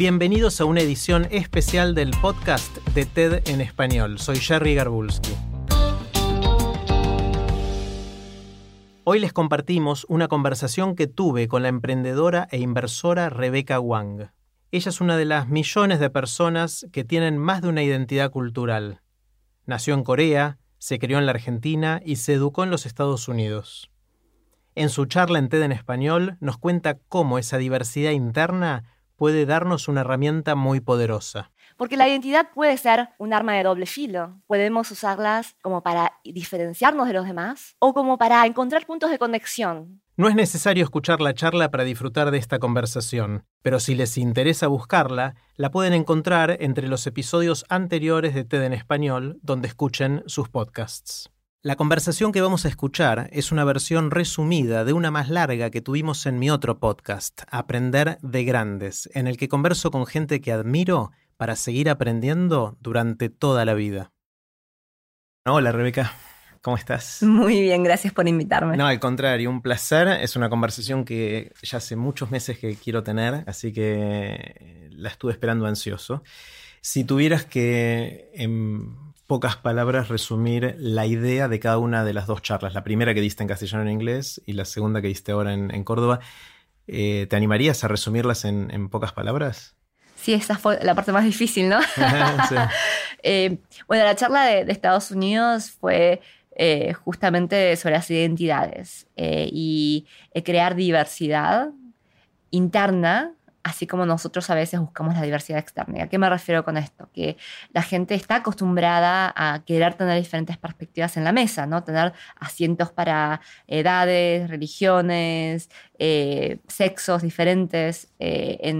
Bienvenidos a una edición especial del podcast de TED en español. Soy Jerry Garbulski. Hoy les compartimos una conversación que tuve con la emprendedora e inversora Rebecca Wang. Ella es una de las millones de personas que tienen más de una identidad cultural. Nació en Corea, se crió en la Argentina y se educó en los Estados Unidos. En su charla en TED en español nos cuenta cómo esa diversidad interna puede darnos una herramienta muy poderosa. Porque la identidad puede ser un arma de doble filo. Podemos usarlas como para diferenciarnos de los demás o como para encontrar puntos de conexión. No es necesario escuchar la charla para disfrutar de esta conversación, pero si les interesa buscarla, la pueden encontrar entre los episodios anteriores de TED en español, donde escuchen sus podcasts. La conversación que vamos a escuchar es una versión resumida de una más larga que tuvimos en mi otro podcast, Aprender de Grandes, en el que converso con gente que admiro para seguir aprendiendo durante toda la vida. Hola Rebeca, ¿cómo estás? Muy bien, gracias por invitarme. No, al contrario, un placer. Es una conversación que ya hace muchos meses que quiero tener, así que la estuve esperando ansioso. Si tuvieras que... en pocas palabras resumir la idea de cada una de las dos charlas, la primera que diste en castellano en inglés y la segunda que diste ahora en, Córdoba. Eh, ¿Te animarías a resumirlas en, pocas palabras? Sí, esa fue la parte más difícil, ¿no? Eh, bueno, la charla de, Estados Unidos fue eh, justamente sobre las identidades y crear diversidad interna así como nosotros a veces buscamos la diversidad externa. ¿A qué me refiero con esto? Que la gente está acostumbrada a querer tener diferentes perspectivas en la mesa, ¿no? Tener asientos para edades, religiones, eh, sexos diferentes eh,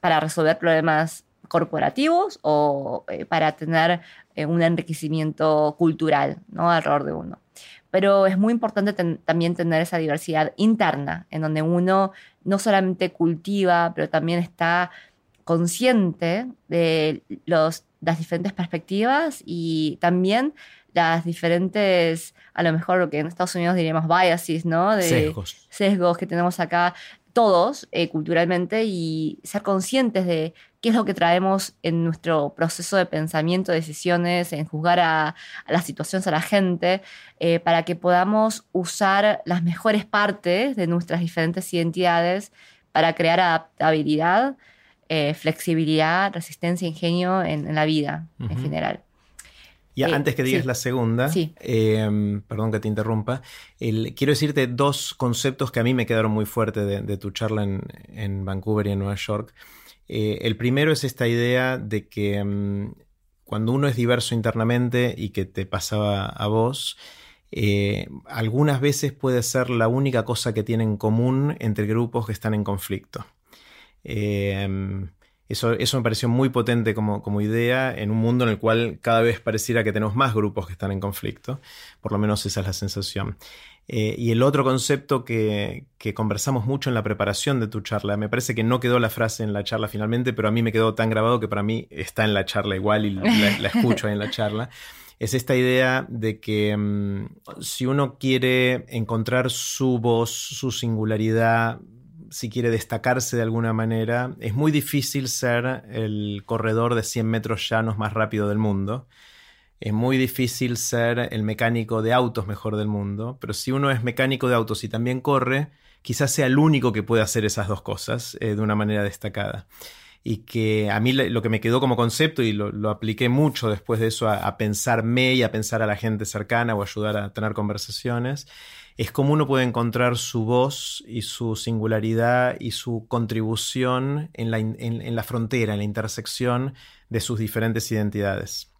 para resolver problemas corporativos o eh, para tener un enriquecimiento cultural ¿no? alrededor de uno pero es muy importante también tener esa diversidad interna, en donde uno no solamente cultiva, pero también está consciente de los, las diferentes perspectivas y también las diferentes, a lo mejor lo que en Estados Unidos diríamos biases, ¿no? De sesgos. sesgos que tenemos acá todos eh, culturalmente y ser conscientes de qué es lo que traemos en nuestro proceso de pensamiento, decisiones, en juzgar a, las situaciones, a la gente, eh, para que podamos usar las mejores partes de nuestras diferentes identidades para crear adaptabilidad, eh, flexibilidad, resistencia, ingenio en, la vida en general. Y eh, antes que digas la segunda, em, perdón que te interrumpa, quiero decirte dos conceptos que a mí me quedaron muy fuertes de, tu charla en, Vancouver y en Nueva York. Eh, el primero es esta idea de que em, cuando uno es diverso internamente y que te pasaba a vos, eh, algunas veces puede ser la única cosa que tienen en común entre grupos que están en conflicto. Em, eso, me pareció muy potente como, como, idea en un mundo en el cual cada vez pareciera que tenemos más grupos que están en conflicto. Por lo menos esa es la sensación. Eh, y el otro concepto que, conversamos mucho en la preparación de tu charla, me parece que no quedó la frase en la charla finalmente, pero a mí me quedó tan grabado que para mí está en la charla igual y la, escucho ahí en la charla, es esta idea de que mm, si uno quiere encontrar su voz, su singularidad, si quiere destacarse de alguna manera, es muy difícil ser el corredor de 100 metros llanos más rápido del mundo. Es muy difícil ser el mecánico de autos mejor del mundo, pero si uno es mecánico de autos y también corre, quizás sea el único que puede hacer esas dos cosas eh, de una manera destacada. Y que a mí lo que me quedó como concepto, y lo, apliqué mucho después de eso a, a pensarme y a pensar a la gente cercana o ayudar a tener conversaciones, es como uno puede encontrar su voz y su singularidad y su contribución en la, frontera, en la intersección de sus diferentes identidades.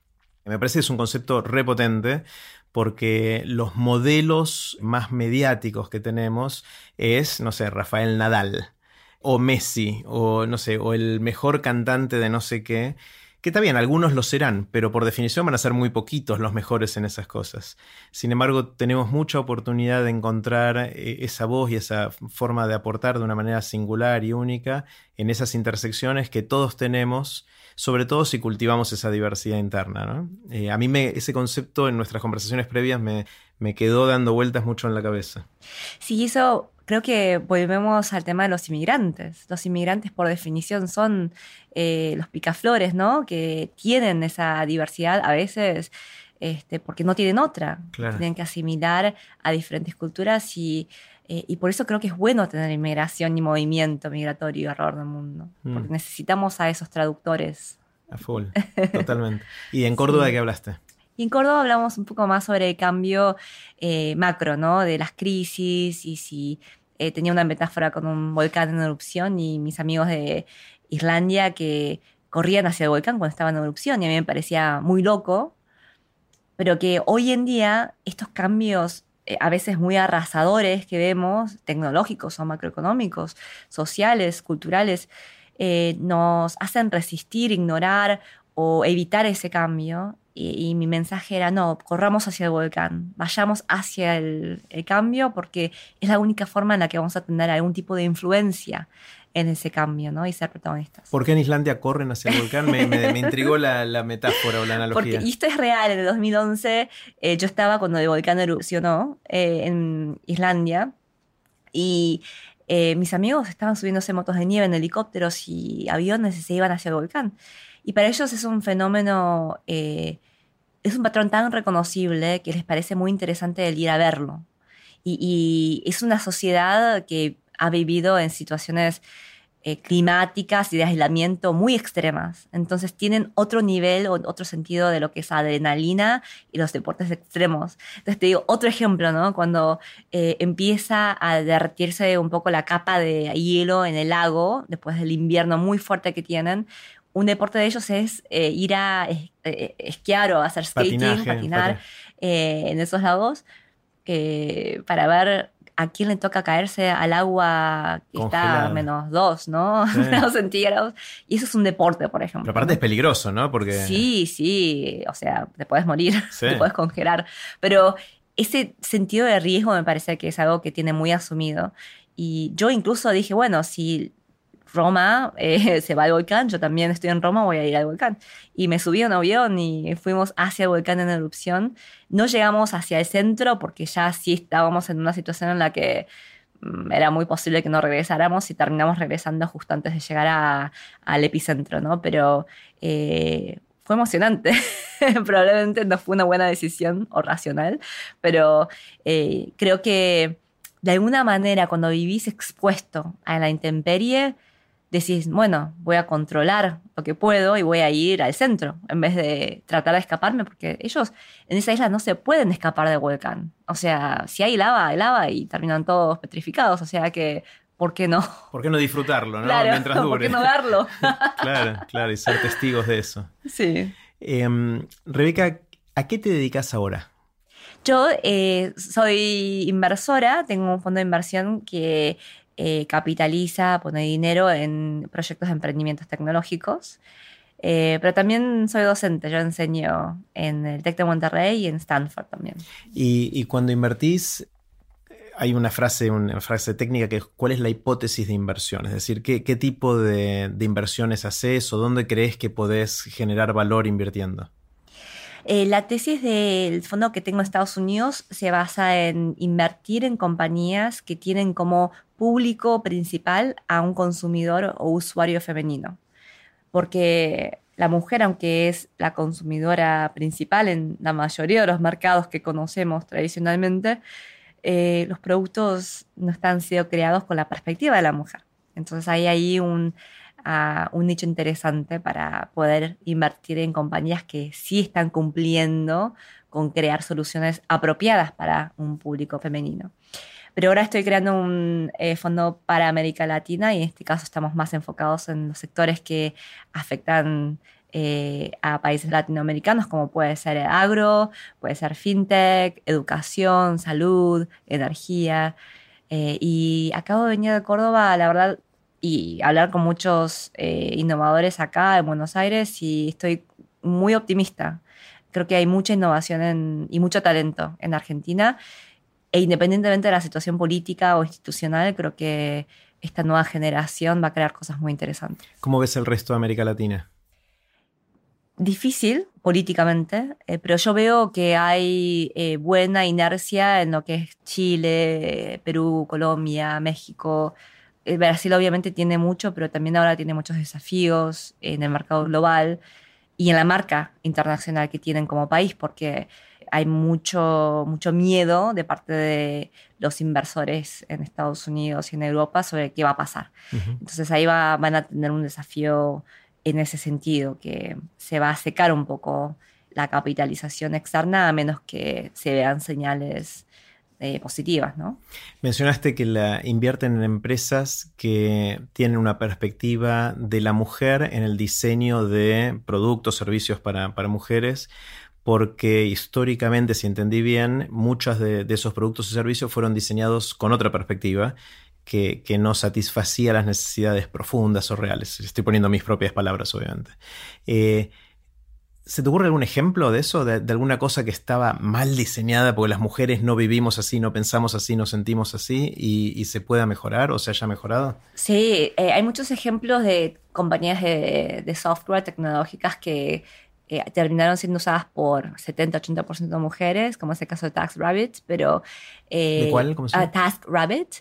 Me parece que es un concepto repotente porque los modelos más mediáticos que tenemos es, no sé, Rafael Nadal o Messi o no sé, o el mejor cantante de no sé qué. Que está bien, algunos lo serán, pero por definición van a ser muy poquitos los mejores en esas cosas. Sin embargo, tenemos mucha oportunidad de encontrar eh, esa voz y esa forma de aportar de una manera singular y única en esas intersecciones que todos tenemos, sobre todo si cultivamos esa diversidad interna. Eh, a mí me, ese concepto en nuestras conversaciones previas me, me quedó dando vueltas mucho en la cabeza. Sí, eso creo que volvemos al tema de los inmigrantes. Los inmigrantes, por definición, son eh, los picaflores, ¿no? Que tienen esa diversidad a veces este, porque no tienen otra. Tienen que asimilar a diferentes culturas y, eh, y, por eso creo que es bueno tener inmigración y movimiento migratorio alrededor del mundo. Mm. Porque necesitamos a esos traductores. A full, totalmente. ¿Y en Córdoba de qué hablaste? Y en Córdoba hablamos un poco más sobre el cambio eh, macro, ¿no? De las crisis y si eh, tenía una metáfora con un volcán en erupción y mis amigos de Islandia que corrían hacia el volcán cuando estaba en erupción y a mí me parecía muy loco, pero que hoy en día estos cambios eh, a veces muy arrasadores que vemos, tecnológicos o macroeconómicos, sociales, culturales, nos hacen resistir, ignorar o evitar ese cambio y, mi mensaje era, no, corramos hacia el volcán, vayamos hacia el, cambio porque es la única forma en la que vamos a tener algún tipo de influencia en ese cambio, ¿no? Y ser protagonistas. ¿Por qué en Islandia corren hacia el volcán? Me, me, intrigó la, la, metáfora o la analogía. Porque, y esto es real, en el 2011 eh, yo estaba cuando el volcán erupcionó eh, en Islandia y eh, mis amigos estaban subiéndose motos de nieve en helicópteros y aviones y se iban hacia el volcán. Y para ellos es un fenómeno es un patrón tan reconocible que les parece muy interesante el ir a verlo. Y, es una sociedad que ha vivido en situaciones eh, climáticas y de aislamiento muy extremas. Entonces tienen otro nivel o otro sentido de lo que es adrenalina y los deportes extremos. Entonces te digo, otro ejemplo, ¿no? Cuando eh, empieza a derretirse un poco la capa de hielo en el lago, después del invierno muy fuerte que tienen, un deporte de ellos es eh, ir a eh, esquiar o hacer skating, patinar eh, en esos lagos, para ver a quién le toca caerse al agua que está a menos dos, ¿no? menos centígrados. Y eso es un deporte, por ejemplo. Pero aparte es peligroso, ¿no? Porque... Sí, sí. O sea, te puedes morir, te puedes congelar. Pero ese sentido de riesgo me parece que es algo que tiene muy asumido. Y yo incluso dije, bueno, si Roma eh, se va al volcán, yo también estoy en Roma, voy a ir al volcán. Y me subí a un avión y fuimos hacia el volcán en erupción. No llegamos hacia el centro porque ya sí estábamos en una situación en la que mm, era muy posible que no regresáramos y terminamos regresando justo antes de llegar al epicentro, ¿no? Pero eh, fue emocionante. Probablemente no fue una buena decisión o racional, pero eh, creo que de alguna manera cuando vivís expuesto a la intemperie, decís, bueno, voy a controlar lo que puedo y voy a ir al centro en vez de tratar de escaparme, porque ellos en esa isla no se pueden escapar del volcán. O sea, si hay lava, hay lava y terminan todos petrificados. O sea que, ¿por qué no? ¿Por qué no disfrutarlo, no? Mientras dure. ¿Por qué no darlo? claro, claro, y ser testigos de eso. Sí. Em, Rebeca, ¿a qué te dedicas ahora? Yo eh, soy inversora, tengo un fondo de inversión que eh, capitaliza, pone dinero en proyectos de emprendimientos tecnológicos. Eh, pero también soy docente, yo enseño en el TEC de Monterrey y en Stanford también. Y, cuando invertís, hay una frase, una frase técnica que es ¿cuál es la hipótesis de inversión? Es decir, ¿qué, tipo de, de, inversiones haces o dónde crees que podés generar valor invirtiendo? Eh, la tesis del fondo que tengo en Estados Unidos se basa en invertir en compañías que tienen como público principal a un consumidor o usuario femenino. Porque la mujer, aunque es la consumidora principal en la mayoría de los mercados que conocemos tradicionalmente, eh, los productos no están siendo creados con la perspectiva de la mujer. Entonces hay ahí un un nicho interesante para poder invertir en compañías que sí están cumpliendo con crear soluciones apropiadas para un público femenino. Pero ahora estoy creando un eh, fondo para América Latina y en este caso estamos más enfocados en los sectores que afectan eh, a países latinoamericanos como puede ser agro, puede ser fintech, educación, salud, energía. Eh, y acabo de venir de Córdoba, la verdad, y hablar con muchos innovadores acá en Buenos Aires y estoy muy optimista. Creo que hay mucha innovación y mucho talento en Argentina e independientemente de la situación política o institucional, creo que esta nueva generación va a crear cosas muy interesantes. ¿Cómo ves el resto de América Latina? Difícil políticamente, eh, pero yo veo que hay eh, buena inercia en lo que es Chile, Perú, Colombia, México. Eh, Brasil obviamente tiene mucho, pero también ahora tiene muchos desafíos en el mercado global y en la marca internacional que tienen como país, porque hay mucho, mucho miedo de parte de los inversores en Estados Unidos y en Europa sobre qué va a pasar. Entonces ahí va, van a tener un desafío en ese sentido, que se va a secar un poco la capitalización externa a menos que se vean señales eh, positivas, ¿no? Mencionaste que la invierten en empresas que tienen una perspectiva de la mujer en el diseño de productos, servicios para, para mujeres porque históricamente, si entendí bien, muchos de, esos productos y servicios fueron diseñados con otra perspectiva que, no satisfacía las necesidades profundas o reales. Estoy poniendo mis propias palabras, obviamente. Eh, ¿Se te ocurre algún ejemplo de eso? De, alguna cosa que estaba mal diseñada porque las mujeres no vivimos así, no pensamos así, no sentimos así y, se pueda mejorar o se haya mejorado? Sí, eh, hay muchos ejemplos de compañías de software tecnológicas que eh, terminaron siendo usadas por 70-80% de mujeres, como es el caso de TaskRabbit, pero... Eh, ¿De cuál? ¿Cómo se llama? Uh, TaskRabbit,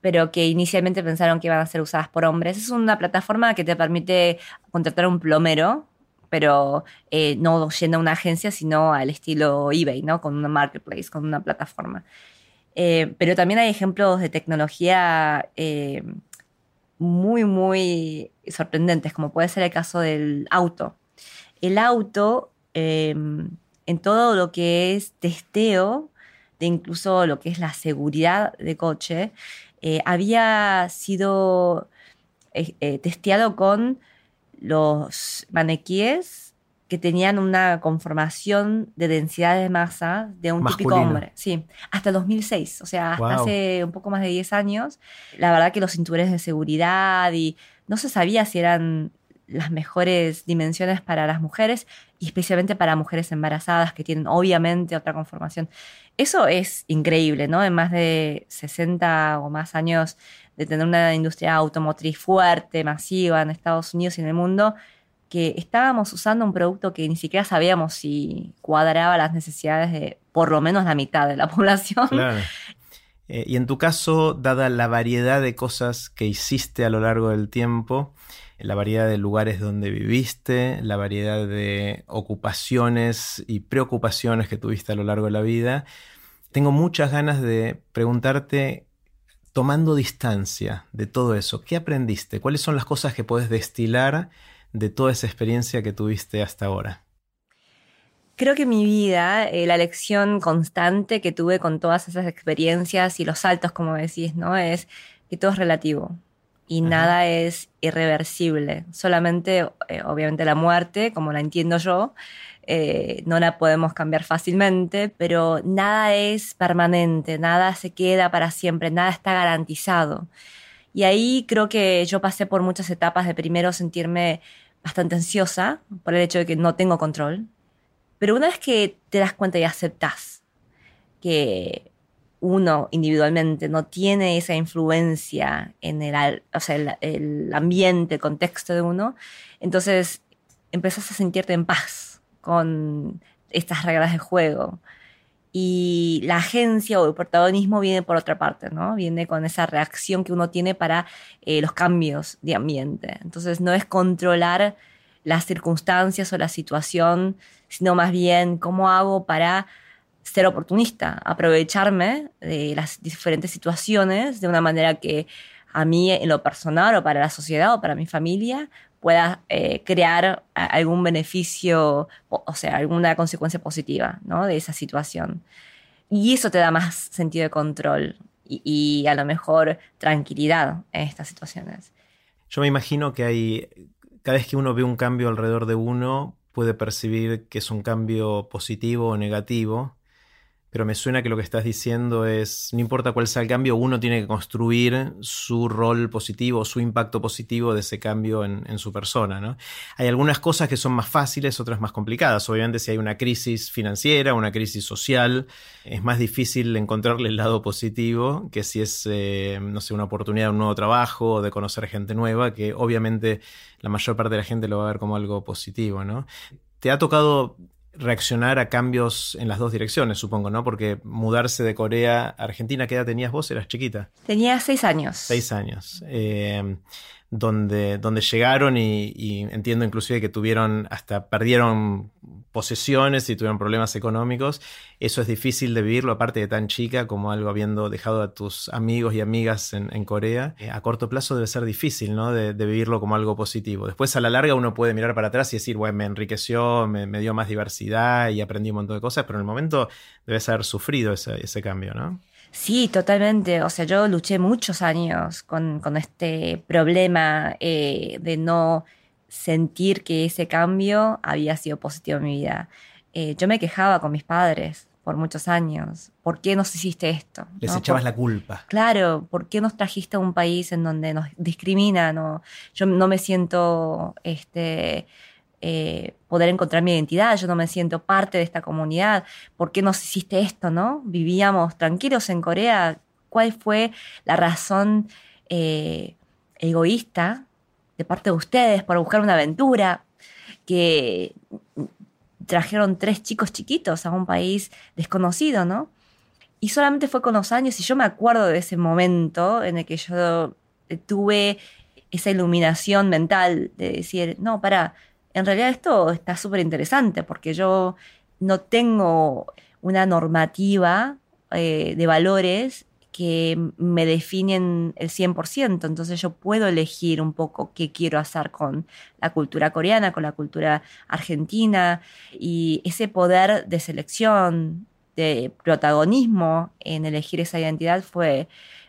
pero que inicialmente pensaron que iban a ser usadas por hombres. Es una plataforma que te permite contratar a un plomero, pero eh, no yendo a una agencia, sino al estilo eBay, ¿no? Con una marketplace, con una plataforma. Eh, pero también hay ejemplos de tecnología muy, muy sorprendentes, como puede ser el caso del auto el auto, em, en todo lo que es testeo, de incluso lo que es la seguridad de coche, eh, había sido eh, eh, testeado con los maniquíes que tenían una conformación de densidad de masa de un típico hombre. Sí, hasta 2006, o sea, hasta hace un poco más de 10 años. La verdad que los cinturones de seguridad y no se sabía si eran las mejores dimensiones para las mujeres y especialmente para mujeres embarazadas que tienen obviamente otra conformación. Eso es increíble, ¿no? En más de 60 o más años de tener una industria automotriz fuerte, masiva en Estados Unidos y en el mundo, que estábamos usando un producto que ni siquiera sabíamos si cuadraba las necesidades de por lo menos la mitad de la población. Claro. Eh, y en tu caso, dada la variedad de cosas que hiciste a lo largo del tiempo, la variedad de lugares donde viviste, la variedad de ocupaciones y preocupaciones que tuviste a lo largo de la vida. Tengo muchas ganas de preguntarte, tomando distancia de todo eso, ¿qué aprendiste? ¿Cuáles son las cosas que puedes destilar de toda esa experiencia que tuviste hasta ahora? Creo que mi vida, eh, la lección constante que tuve con todas esas experiencias y los saltos, como decís, ¿no? Es que todo es relativo y nada es irreversible. Solamente, eh, obviamente, la muerte, como la entiendo yo, eh, no la podemos cambiar fácilmente, pero nada es permanente, nada se queda para siempre, nada está garantizado. Y ahí creo que yo pasé por muchas etapas de primero sentirme bastante ansiosa por el hecho de que no tengo control. Pero una vez que te das cuenta y aceptas que uno individualmente no tiene esa influencia en el, o sea, el, ambiente, el contexto de uno, entonces empezás a sentirte en paz con estas reglas de juego. Y la agencia o el protagonismo viene por otra parte, ¿no? Viene con esa reacción que uno tiene para eh, los cambios de ambiente. Entonces no es controlar las circunstancias o la situación, sino más bien cómo hago para ser oportunista, aprovecharme de las diferentes situaciones de una manera que a mí en lo personal o para la sociedad o para mi familia pueda eh, crear algún beneficio, o sea, alguna consecuencia positiva ¿no? de esa situación. Y eso te da más sentido de control y, y a lo mejor tranquilidad en estas situaciones. Yo me imagino que hay cada vez que uno ve un cambio alrededor de uno, puede percibir que es un cambio positivo o negativo pero me suena que lo que estás diciendo es, no importa cuál sea el cambio, uno tiene que construir su rol positivo, su impacto positivo de ese cambio en, su persona. ¿no? Hay algunas cosas que son más fáciles, otras más complicadas. Obviamente si hay una crisis financiera, una crisis social, es más difícil encontrarle el lado positivo que si es, eh, no sé, una oportunidad de un nuevo trabajo o de conocer gente nueva, que obviamente la mayor parte de la gente lo va a ver como algo positivo. ¿no? ¿Te ha tocado reaccionar a cambios en las dos direcciones, supongo, ¿no? Porque mudarse de Corea a Argentina, ¿qué edad tenías vos? Eras chiquita. Tenía seis años. Seis años. Eh, donde, donde llegaron y, entiendo inclusive que tuvieron, hasta perdieron posesiones y tuvieron problemas económicos. Eso es difícil de vivirlo, aparte de tan chica como algo habiendo dejado a tus amigos y amigas en, Corea. Eh, a corto plazo debe ser difícil, ¿no? De, vivirlo como algo positivo. Después a la larga uno puede mirar para atrás y decir, bueno, me enriqueció, me, dio más diversidad y aprendí un montón de cosas, pero en el momento debes haber sufrido ese, ese cambio, ¿no? Sí, totalmente. O sea, yo luché muchos años con, este problema eh, de no sentir que ese cambio había sido positivo en mi vida. Eh, yo me quejaba con mis padres por muchos años. ¿Por qué nos hiciste esto? Les echabas la culpa. Claro, ¿por qué nos trajiste a un país en donde nos discriminan? Yo no me siento este, eh, poder encontrar mi identidad, yo no me siento parte de esta comunidad, ¿por qué nos hiciste esto, no? Vivíamos tranquilos en Corea, ¿cuál fue la razón eh, egoísta de parte de ustedes por buscar una aventura que trajeron tres chicos chiquitos a un país desconocido, ¿no? Y solamente fue con los años, y yo me acuerdo de ese momento en el que yo tuve esa iluminación mental de decir, no, para, en realidad esto está súper interesante porque yo no tengo una normativa eh, de valores que me definen el 100%, entonces yo puedo elegir un poco qué quiero hacer con la cultura coreana, con la cultura argentina, y ese poder de selección, de protagonismo en elegir esa identidad fue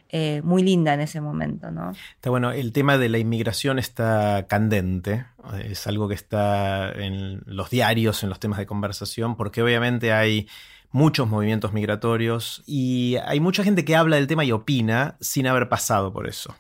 eh, muy linda en ese momento, ¿no? Está bueno, el tema de la inmigración está candente, es algo que está en los diarios, en los temas de conversación, porque obviamente hay muchos movimientos migratorios y hay mucha gente que habla del tema y opina sin haber pasado por eso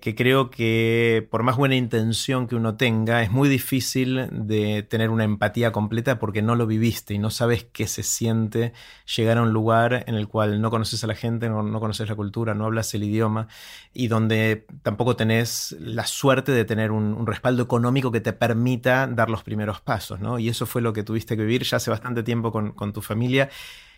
que creo que por más buena intención que uno tenga, es muy difícil de tener una empatía completa porque no lo viviste y no sabes qué se siente llegar a un lugar en el cual no conoces a la gente, no, conoces la cultura, no hablas el idioma y donde tampoco tenés la suerte de tener un, respaldo económico que te permita dar los primeros pasos, ¿no? Y eso fue lo que tuviste que vivir ya hace bastante tiempo con, con tu familia.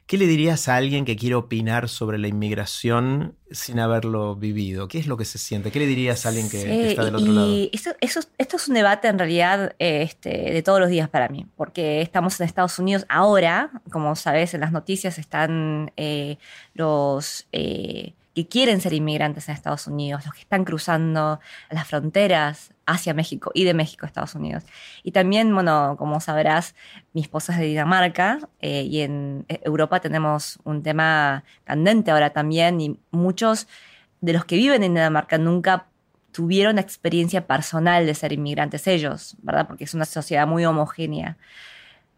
¿Qué le dirías a alguien que quiere opinar sobre la inmigración sin haberlo vivido? ¿Qué es lo que se siente? ¿Qué le dirías a alguien que, está del otro lado? Eso, esto es un debate en realidad este, de todos los días para mí, porque estamos en Estados Unidos ahora, como sabes, en las noticias están eh, los... Eh, que quieren ser inmigrantes en Estados Unidos, los que están cruzando las fronteras hacia México y de México a Estados Unidos. Y también, bueno, como sabrás, mi esposa es de Dinamarca eh, y en Europa tenemos un tema candente ahora también y muchos de los que viven en Dinamarca nunca tuvieron experiencia personal de ser inmigrantes ellos, ¿verdad? Porque es una sociedad muy homogénea.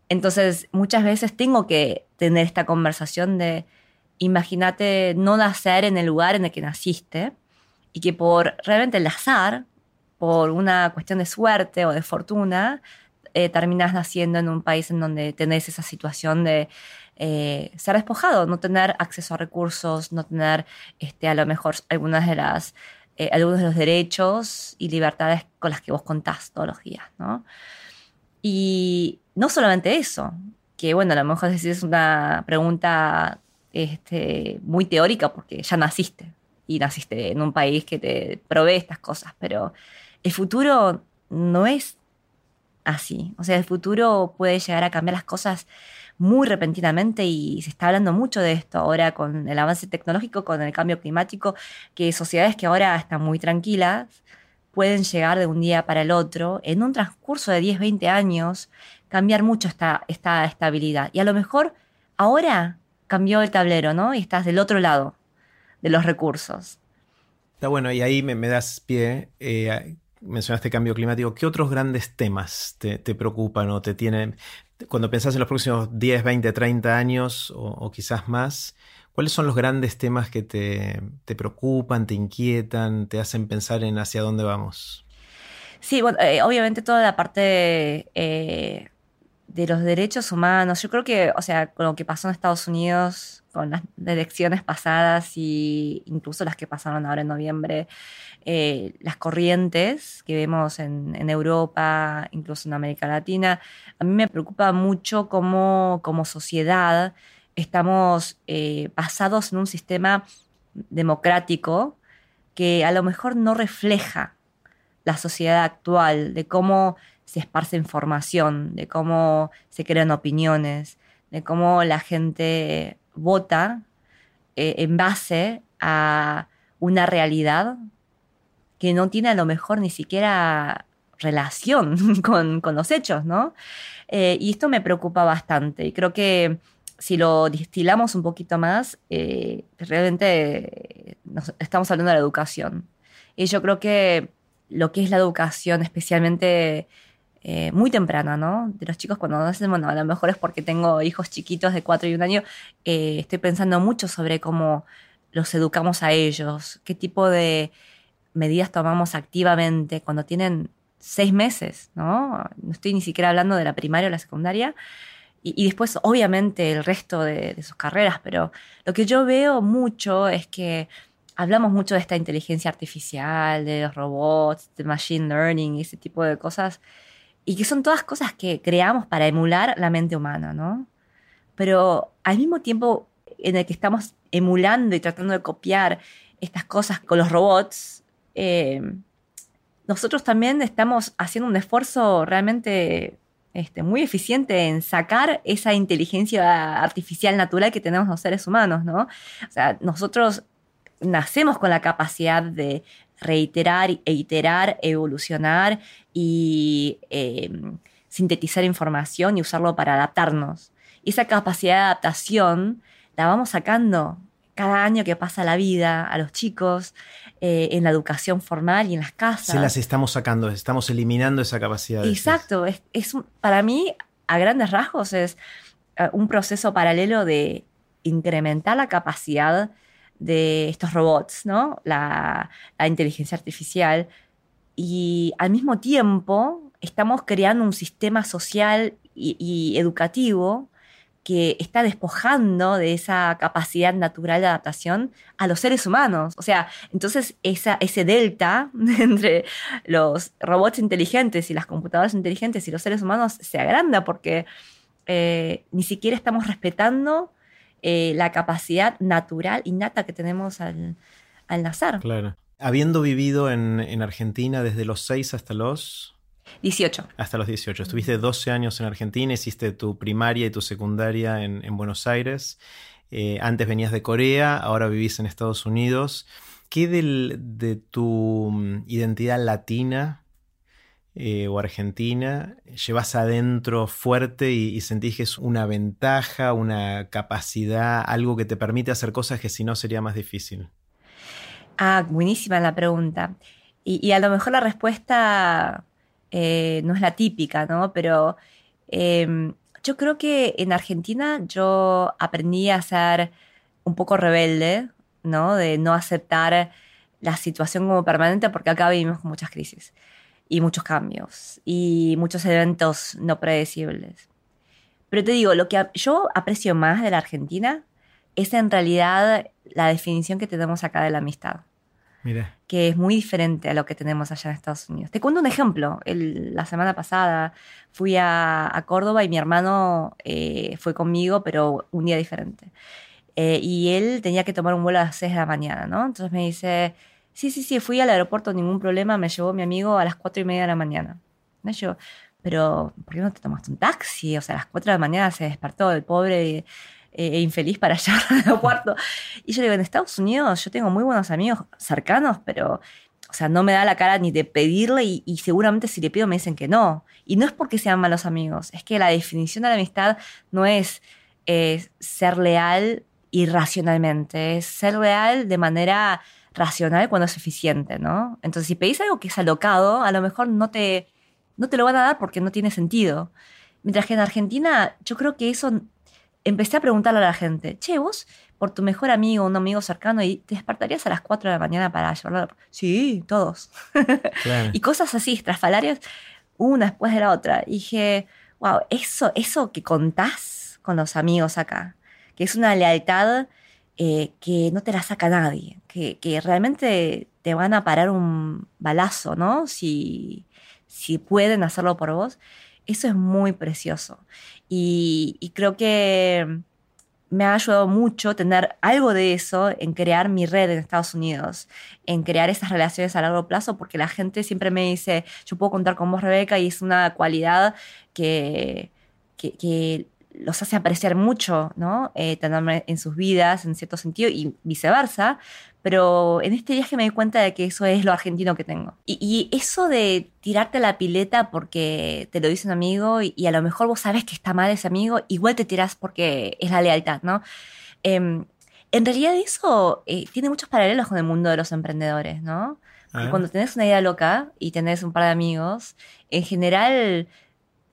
Entonces, muchas veces tengo que tener esta conversación de imagínate no nacer en el lugar en el que naciste y que por realmente el azar, por una cuestión de suerte o de fortuna, eh, terminas naciendo en un país en donde tenés esa situación de eh, ser despojado, no tener acceso a recursos, no tener este, a lo mejor algunas de las, eh, algunos de los derechos y libertades con las que vos contás todos los días, ¿no? Y no solamente eso, que bueno, a lo mejor es una pregunta este, muy teórica porque ya naciste y naciste en un país que te provee estas cosas, pero el futuro no es así. O sea, el futuro puede llegar a cambiar las cosas muy repentinamente y se está hablando mucho de esto ahora con el avance tecnológico, con el cambio climático, que sociedades que ahora están muy tranquilas pueden llegar de un día para el otro, en un transcurso de 10, 20 años, cambiar mucho esta, esta estabilidad. Y a lo mejor ahora cambió el tablero, ¿no? Y estás del otro lado de los recursos. Está bueno, y ahí me, das pie. Eh, mencionaste cambio climático, ¿qué otros grandes temas te, preocupan o te tienen, cuando pensás en los próximos 10, 20, 30 años o, quizás más, ¿cuáles son los grandes temas que te, preocupan, te inquietan, te hacen pensar en hacia dónde vamos? Sí, bueno, eh, obviamente toda la parte eh, de los derechos humanos, yo creo que, o sea, con lo que pasó en Estados Unidos, con las elecciones pasadas y incluso las que pasaron ahora en noviembre, eh, las corrientes que vemos en, Europa, incluso en América Latina, a mí me preocupa mucho cómo como sociedad estamos eh, basados en un sistema democrático que a lo mejor no refleja la sociedad actual, de cómo se esparce información, de cómo se crean opiniones, de cómo la gente vota eh, en base a una realidad que no tiene a lo mejor ni siquiera relación con, los hechos, ¿no? Eh, y esto me preocupa bastante y creo que si lo distilamos un poquito más, eh, realmente estamos hablando de la educación. Y yo creo que lo que es la educación, especialmente eh, muy temprana, ¿no? De los chicos cuando nacen, bueno, a lo mejor es porque tengo hijos chiquitos de 4 y un año, estoy pensando mucho sobre cómo los educamos a ellos, qué tipo de medidas tomamos activamente cuando tienen seis meses, ¿no? No estoy ni siquiera hablando de la primaria o la secundaria. Y, después, obviamente, el resto de, sus carreras, pero lo que yo veo mucho es que hablamos mucho de esta inteligencia artificial, de los robots, de machine learning, ese tipo de cosas, y que son todas cosas que creamos para emular la mente humana, ¿no? Pero al mismo tiempo en el que estamos emulando y tratando de copiar estas cosas con los robots, eh, nosotros también estamos haciendo un esfuerzo realmente este, muy eficiente en sacar esa inteligencia artificial natural que tenemos los seres humanos, ¿no? O sea, nosotros nacemos con la capacidad de reiterar e iterar, evolucionar y em, sintetizar información y usarlo para adaptarnos. Y esa capacidad de adaptación la vamos sacando cada año que pasa la vida a los chicos eh, en la educación formal y en las casas. Se las estamos sacando, estamos eliminando esa capacidad. Exacto, es, para mí, a grandes rasgos, es eh, un proceso paralelo de incrementar la capacidad de estos robots, ¿no? La, inteligencia artificial. Y al mismo tiempo estamos creando un sistema social y educativo que está despojando de esa capacidad natural de adaptación a los seres humanos. O sea, entonces ese delta entre los robots inteligentes y las computadoras inteligentes y los seres humanos se agranda porque eh, ni siquiera estamos respetando eh, la capacidad natural innata que tenemos al, al nacer. Claro. Habiendo vivido en, en Argentina desde los 6 hasta los 18. Hasta los 18. Estuviste 12 años en Argentina, hiciste tu primaria y tu secundaria en, Buenos Aires. Eh, antes venías de Corea, ahora vivís en Estados Unidos. ¿Qué de tu mm, identidad latina eh, o argentina llevas adentro fuerte y, y, sentís que es una ventaja, una capacidad, algo que te permite hacer cosas que si no sería más difícil? Ah, buenísima la pregunta. y a lo mejor la respuesta eh, no es la típica, ¿no? Pero em, yo creo que en Argentina yo aprendí a ser un poco rebelde, ¿no? De no aceptar la situación como permanente porque acá vivimos con muchas crisis y muchos cambios y muchos eventos no predecibles. Pero te digo, lo que yo aprecio más de la Argentina es en realidad la definición que tenemos acá de la amistad que es muy diferente a lo que tenemos allá en Estados Unidos. Te cuento un ejemplo. la semana pasada fui a, Córdoba y mi hermano eh, fue conmigo, pero un día diferente. Eh, y él tenía que tomar un vuelo a las 6 de la mañana, ¿no? Entonces me dice, sí, sí, sí, fui al aeropuerto, ningún problema, me llevó mi amigo a las 4 y media de la mañana. ¿No? Yo, pero ¿por qué no te tomaste un taxi? O sea, a las 4 de la mañana se despertó el pobre e infeliz para allá al aeropuerto. Y yo digo, en Estados Unidos yo tengo muy buenos amigos cercanos, pero, o sea, no me da la cara ni de pedirle y, seguramente si le pido me dicen que no. Y no es porque sean malos amigos, es que la definición de la amistad no es ser leal irracionalmente, es ser leal de manera racional cuando es eficiente, ¿no? Entonces, si pedís algo que es alocado, a lo mejor no te, no te lo van a dar porque no tiene sentido. Mientras que en Argentina, yo creo que eso empecé a preguntarle a la gente, che, vos por tu mejor amigo, un amigo cercano, y te despertarías a las 4 de la mañana para llevarlo. Sí, todos. y cosas así, estrafalarias, una después de la otra. Y dije, wow, eso, eso que contás con los amigos acá, que es una lealtad eh, que no te la saca nadie, que, que, realmente te van a parar un balazo, ¿no? Si, si pueden hacerlo por vos. Eso es muy precioso. Y, y creo que me ha ayudado mucho tener algo de eso en crear mi red en Estados Unidos, en crear esas relaciones a largo plazo, porque la gente siempre me dice, yo puedo contar con vos, Rebeca, y es una cualidad que, que, los hace apreciar mucho, ¿no? Eh, tenerme en sus vidas, en cierto sentido, y viceversa. Pero en este viaje me di cuenta de que eso es lo argentino que tengo. Y, eso de tirarte la pileta porque te lo dice un amigo y, a lo mejor vos sabes que está mal ese amigo, igual te tirás porque es la lealtad, ¿no? Em, en realidad eso eh, tiene muchos paralelos con el mundo de los emprendedores, ¿no? Cuando tenés una idea loca y tenés un par de amigos, en general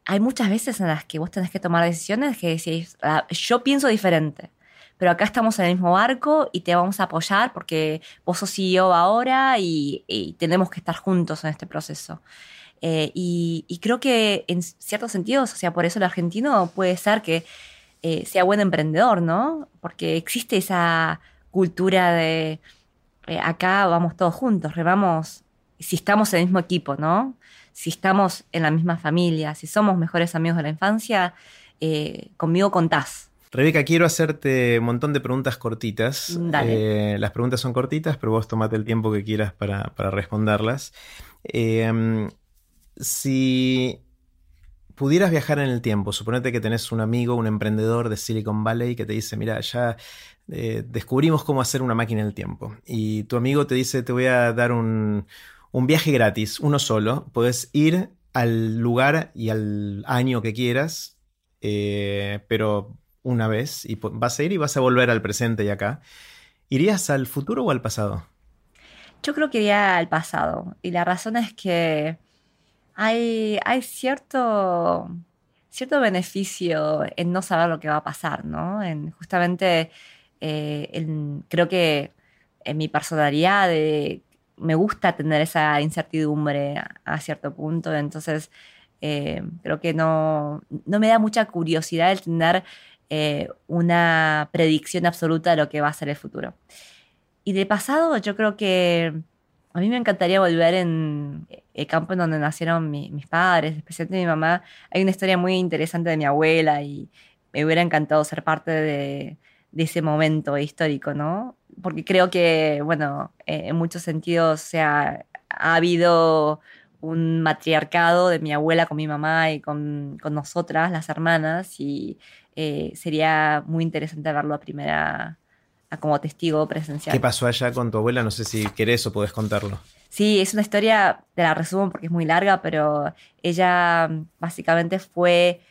hay muchas veces en las que vos tenés que tomar decisiones que decís, ah, yo pienso diferente pero acá estamos en el mismo barco y te vamos a apoyar porque vos sos CEO ahora y, tenemos que estar juntos en este proceso. Eh, y, creo que en ciertos sentidos, o sea, por eso el argentino puede ser que eh, sea buen emprendedor, ¿no? Porque existe esa cultura de eh, acá vamos todos juntos, remamos, si estamos en el mismo equipo, ¿no? Si estamos en la misma familia, si somos mejores amigos de la infancia, conmigo contás. Rebeca, quiero hacerte un montón de preguntas cortitas. Eh, las preguntas son cortitas, pero vos tomate el tiempo que quieras para, responderlas. Em, si pudieras viajar en el tiempo, suponete que tenés un amigo, un emprendedor de Silicon Valley que te dice, mira, ya eh, descubrimos cómo hacer una máquina en el tiempo. Y tu amigo te dice, te voy a dar un, un viaje gratis, uno solo. Puedes ir al lugar y al año que quieras, eh, pero una vez y vas a ir y vas a volver al presente y acá. ¿Irías al futuro o al pasado? Yo creo que iría al pasado. Y la razón es que hay, hay cierto, cierto beneficio en no saber lo que va a pasar, ¿no? En justamente, eh, creo que en mi personalidad me gusta tener esa incertidumbre a, cierto punto. Entonces, eh, creo que no, no me da mucha curiosidad el tener eh, una predicción absoluta de lo que va a ser el futuro. Y de pasado, yo creo que a mí me encantaría volver en el campo en donde nacieron mis padres, especialmente mi mamá. Hay una historia muy interesante de mi abuela y me hubiera encantado ser parte de, ese momento histórico, ¿no? Porque creo que, bueno, eh, en muchos sentidos se ha, habido un matriarcado de mi abuela con mi mamá y con, con nosotras, las hermanas, y eh, sería muy interesante verlo a primera, como testigo presencial. ¿Qué pasó allá con tu abuela? No sé si querés o podés contarlo. Sí, es una historia, te la resumo porque es muy larga, pero ella básicamente fue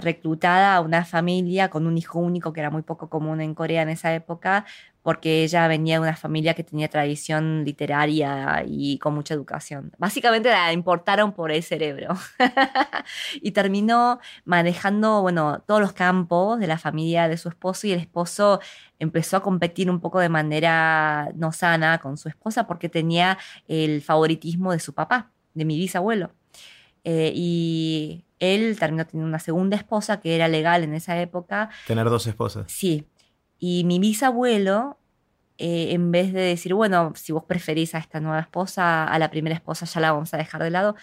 reclutada a una familia con un hijo único que era muy poco común en Corea en esa época, porque ella venía de una familia que tenía tradición literaria y con mucha educación. Básicamente la importaron por el cerebro y terminó manejando, bueno, todos los campos de la familia de su esposo y el esposo empezó a competir un poco de manera no sana con su esposa porque tenía el favoritismo de su papá, de mi bisabuelo. Eh, y él terminó teniendo una segunda esposa que era legal en esa época. Tener dos esposas. Sí, y mi bisabuelo, eh, en vez de decir, bueno, si vos preferís a esta nueva esposa, a la primera esposa ya la vamos a dejar de lado,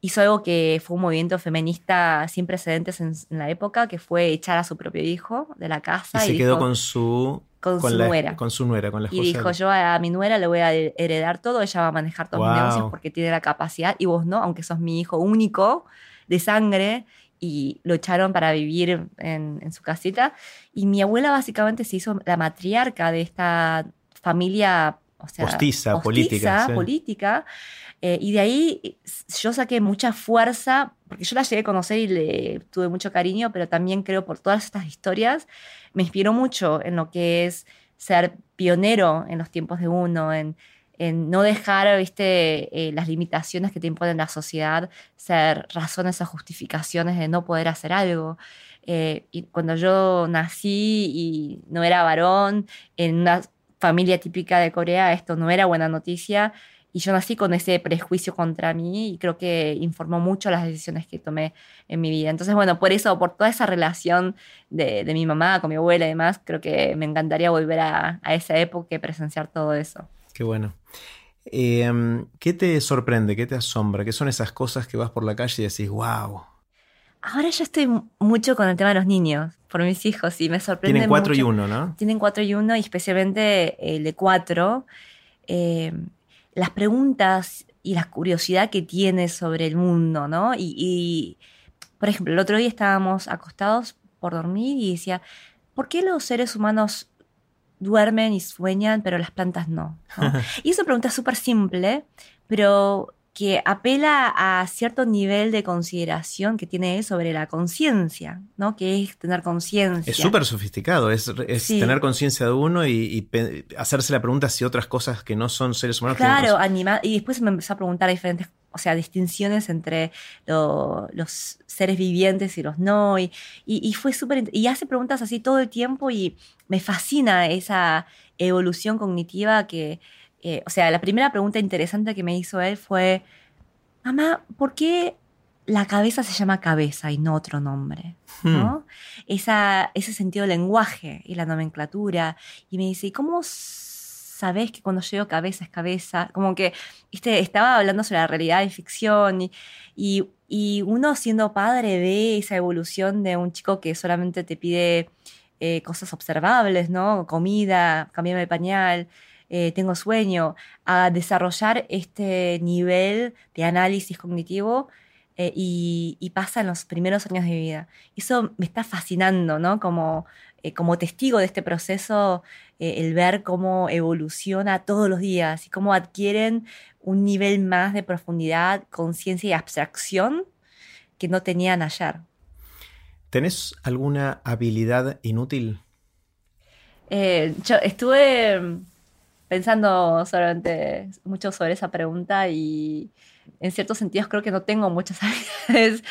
hizo algo que fue un movimiento feminista sin precedentes en, la época, que fue echar a su propio hijo de la casa. Y, se quedó con su... Con, su nuera. Con su nuera, con la esposa. Y dijo, yo a mi nuera le voy a heredar todo, ella va a manejar todos mis negocios porque tiene la capacidad, y vos no, aunque sos mi hijo único de sangre, y lo echaron para vivir en, su casita. Y mi abuela básicamente se hizo la matriarca de esta familia, o sea, postiza, política. política. Eh, y de ahí yo saqué mucha fuerza, porque yo la llegué a conocer y le tuve mucho cariño, pero también creo por todas estas historias, me inspiró mucho en lo que es ser pionero en los tiempos de uno, en en no dejar, viste, eh, las limitaciones que te imponen la sociedad ser razones o justificaciones de no poder hacer algo. Eh, y cuando yo nací y no era varón, en una familia típica de Corea, esto no era buena noticia. Y yo nací con ese prejuicio contra mí y creo que informó mucho las decisiones que tomé en mi vida. Entonces, bueno, por eso, por toda esa relación de, mi mamá con mi abuela y demás, creo que me encantaría volver a, esa época y presenciar todo eso. Qué bueno. Em, ¿Qué te sorprende? ¿Qué te asombra? ¿Qué son esas cosas que vas por la calle y decís, wow? Ahora yo estoy mucho con el tema de los niños, por mis hijos, y me sorprende. Tienen cuatro y uno, ¿no? Tienen cuatro y uno, y especialmente el de cuatro. Eh, las preguntas y la curiosidad que tiene sobre el mundo, ¿no? Y, por ejemplo, el otro día estábamos acostados por dormir y decía, ¿por qué los seres humanos duermen y sueñan, pero las plantas no? y es una pregunta súper simple, pero que apela a cierto nivel de consideración que tiene sobre la conciencia, ¿no? Que es tener conciencia. Es súper sofisticado, es, tener conciencia de uno y, hacerse la pregunta si otras cosas que no son seres humanos. Claro, anima y después me empezó a preguntar diferentes, o sea, distinciones entre los seres vivientes y los no, y, y fue súper, y hace preguntas así todo el tiempo y me fascina esa evolución cognitiva que eh, o sea, la primera pregunta interesante que me hizo él fue, mamá, ¿por qué la cabeza se llama cabeza y no otro nombre? ¿no? Hmm. Esa, ese sentido del lenguaje y la nomenclatura. Y me dice, ¿y cómo sabes que cuando llego cabeza es cabeza? Como que ¿viste? estaba hablando sobre la realidad y ficción y, y, uno siendo padre ve esa evolución de un chico que solamente te pide eh, cosas observables, ¿no? Comida, cambiarme el pañal. Eh, tengo sueño, a desarrollar este nivel de análisis cognitivo eh, y, pasa en los primeros años de vida. Eso me está fascinando, ¿no? Como, eh, como testigo de este proceso, el ver cómo evoluciona todos los días y cómo adquieren un nivel más de profundidad, conciencia y abstracción que no tenían ayer. ¿Tenés alguna habilidad inútil? yo estuve pensando solamente mucho sobre esa pregunta y en ciertos sentidos creo que no tengo muchas habilidades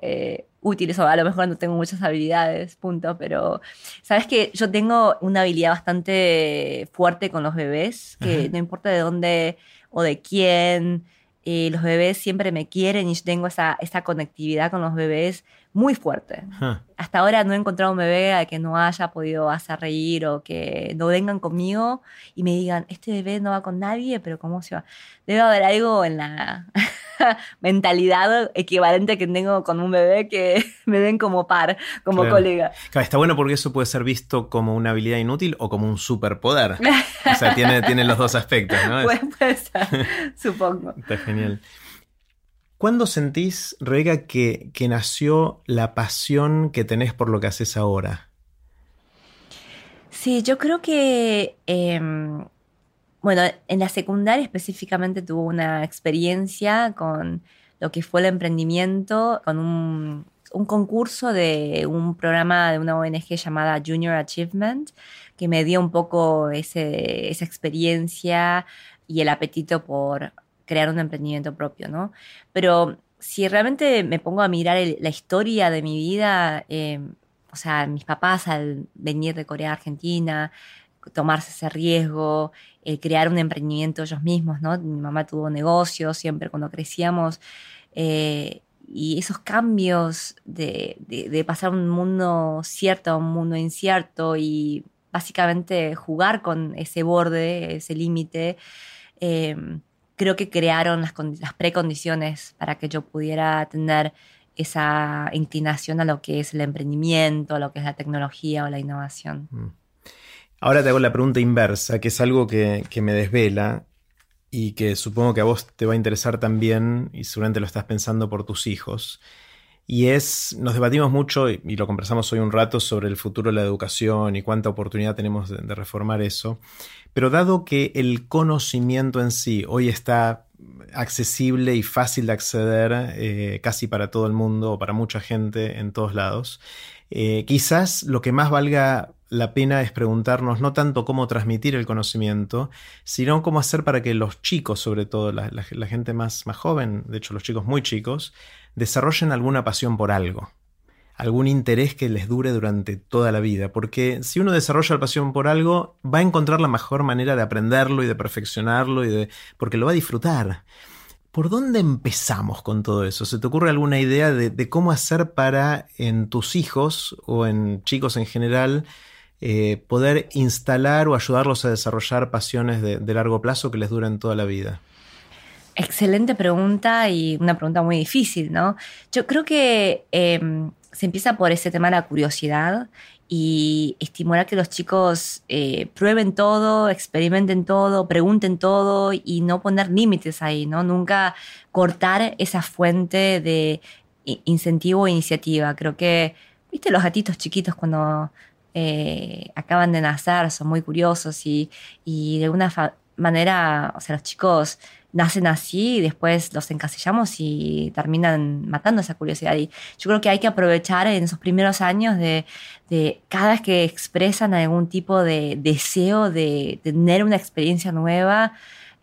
eh, útiles o a lo mejor no tengo muchas habilidades, punto, pero sabes que yo tengo una habilidad bastante fuerte con los bebés, que no importa de dónde o de quién, eh, los bebés siempre me quieren y yo tengo esa, esa conectividad con los bebés muy fuerte. Hasta ahora no he encontrado un bebé al que no haya podido hacer reír o que no vengan conmigo y me digan, este bebé no va con nadie, pero ¿cómo se va? Debe haber algo en la mentalidad equivalente que tengo con un bebé que me den como par, como colega. está bueno porque eso puede ser visto como una habilidad inútil o como un superpoder. o sea, tiene, tiene los dos aspectos, ¿no? puede ser, supongo. Está genial. ¿Cuándo sentís, Rega, que, que, nació la pasión que tenés por lo que haces ahora? Sí, yo creo que, em, bueno, en la secundaria específicamente tuve una experiencia con lo que fue el emprendimiento, con un, concurso de un programa de una ONG llamada Junior Achievement, que me dio un poco ese, esa experiencia y el apetito por crear un emprendimiento propio, ¿no? Pero si realmente me pongo a mirar la historia de mi vida, em, o sea, mis papás al venir de Corea a Argentina, tomarse ese riesgo, crear un emprendimiento ellos mismos, ¿no? Mi mamá tuvo negocios siempre cuando crecíamos. Eh, y esos cambios de, de, pasar un mundo cierto a un mundo incierto y básicamente jugar con ese borde, ese límite, em, creo que crearon las, precondiciones para que yo pudiera tener esa inclinación a lo que es el emprendimiento, a lo que es la tecnología o la innovación. Mm. Ahora te hago la pregunta inversa, que es algo que, me desvela y que supongo que a vos te va a interesar también y seguramente lo estás pensando por tus hijos. Y es, nos debatimos mucho y, lo conversamos hoy un rato sobre el futuro de la educación y cuánta oportunidad tenemos de reformar eso. Pero dado que el conocimiento en sí hoy está accesible y fácil de acceder eh, casi para todo el mundo o para mucha gente en todos lados, eh, quizás lo que más valga la pena es preguntarnos no tanto cómo transmitir el conocimiento, sino cómo hacer para que los chicos, sobre todo la, gente más, más joven, de hecho los chicos muy chicos, desarrollen alguna pasión por algo algún interés que les dure durante toda la vida, porque si uno desarrolla la pasión por algo, va a encontrar la mejor manera de aprenderlo y de perfeccionarlo y de porque lo va a disfrutar. ¿Por dónde empezamos con todo eso? ¿Se te ocurre alguna idea de, cómo hacer para en tus hijos o en chicos en general eh, poder instalar o ayudarlos a desarrollar pasiones de, largo plazo que les duren toda la vida? Excelente pregunta y una pregunta muy difícil, ¿no? Yo creo que em, se empieza por ese tema de la curiosidad y estimular que los chicos eh, prueben todo, experimenten todo, pregunten todo y no poner límites ahí, ¿no? Nunca cortar esa fuente de incentivo o iniciativa. Creo que, viste, los gatitos chiquitos cuando eh, acaban de nacer son muy curiosos y, y de alguna manera, o sea, los chicos nacen así y después los encasillamos y terminan matando esa curiosidad. Y yo creo que hay que aprovechar en esos primeros años de, cada vez que expresan algún tipo de deseo de, tener una experiencia nueva,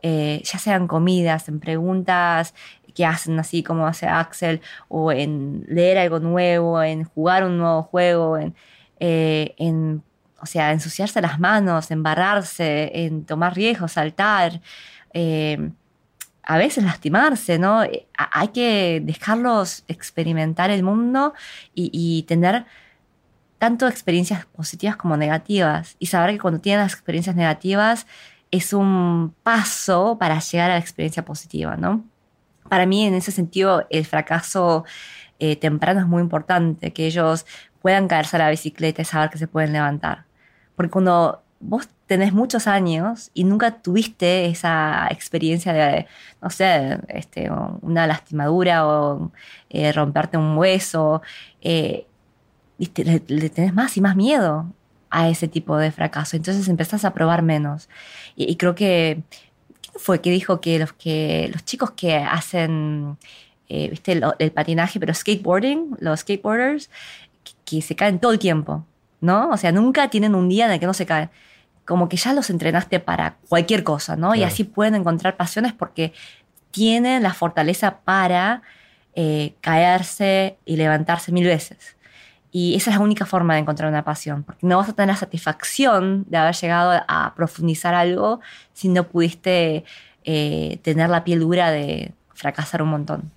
eh, ya sean comidas, en preguntas que hacen así como hace Axel, o en leer algo nuevo, en jugar un nuevo juego, en, eh, en o sea, ensuciarse las manos, embarrarse, en tomar riesgos, saltar. Eh, a veces lastimarse, ¿no? Eh, hay que dejarlos experimentar el mundo y, tener tanto experiencias positivas como negativas y saber que cuando tienen las experiencias negativas es un paso para llegar a la experiencia positiva, ¿no? Para mí, en ese sentido, el fracaso temprano es muy importante, que ellos puedan caerse a la bicicleta y saber que se pueden levantar. Porque cuando vos tenés muchos años y nunca tuviste esa experiencia de, no sé, este, una lastimadura o eh, romperte un hueso, eh, le, tenés más y más miedo a ese tipo de fracaso. Entonces empezás a probar menos. Y, creo que, ¿quién fue que dijo que los, que, los chicos que hacen, eh, viste, el, patinaje, pero skateboarding, los skateboarders, que se caen todo el tiempo? ¿no? O sea, nunca tienen un día en el que no se caen. Como que ya los entrenaste para cualquier cosa, ¿no? Y así pueden encontrar pasiones porque tienen la fortaleza para eh, caerse y levantarse mil veces. Y esa es la única forma de encontrar una pasión, porque no vas a tener la satisfacción de haber llegado a profundizar algo si no pudiste eh, tener la piel dura de fracasar un montón.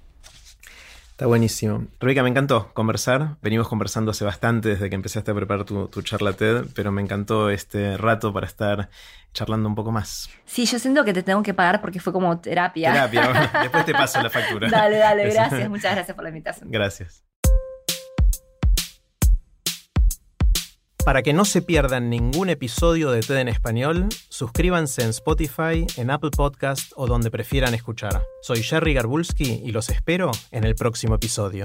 Está buenísimo. Rebeca, me encantó conversar. Venimos conversando hace bastante desde que empezaste a preparar tu, charla TED, pero me encantó este rato para estar charlando un poco más. Sí, yo siento que te tengo que pagar porque fue como terapia. Terapia, después te paso la factura. Dale, dale, gracias. Muchas gracias por la invitación. Gracias. Para que no se pierdan ningún episodio de TED en español, suscríbanse en Spotify, en Apple Podcast o donde prefieran escuchar. Soy Jerry Garbulski y los espero en el próximo episodio.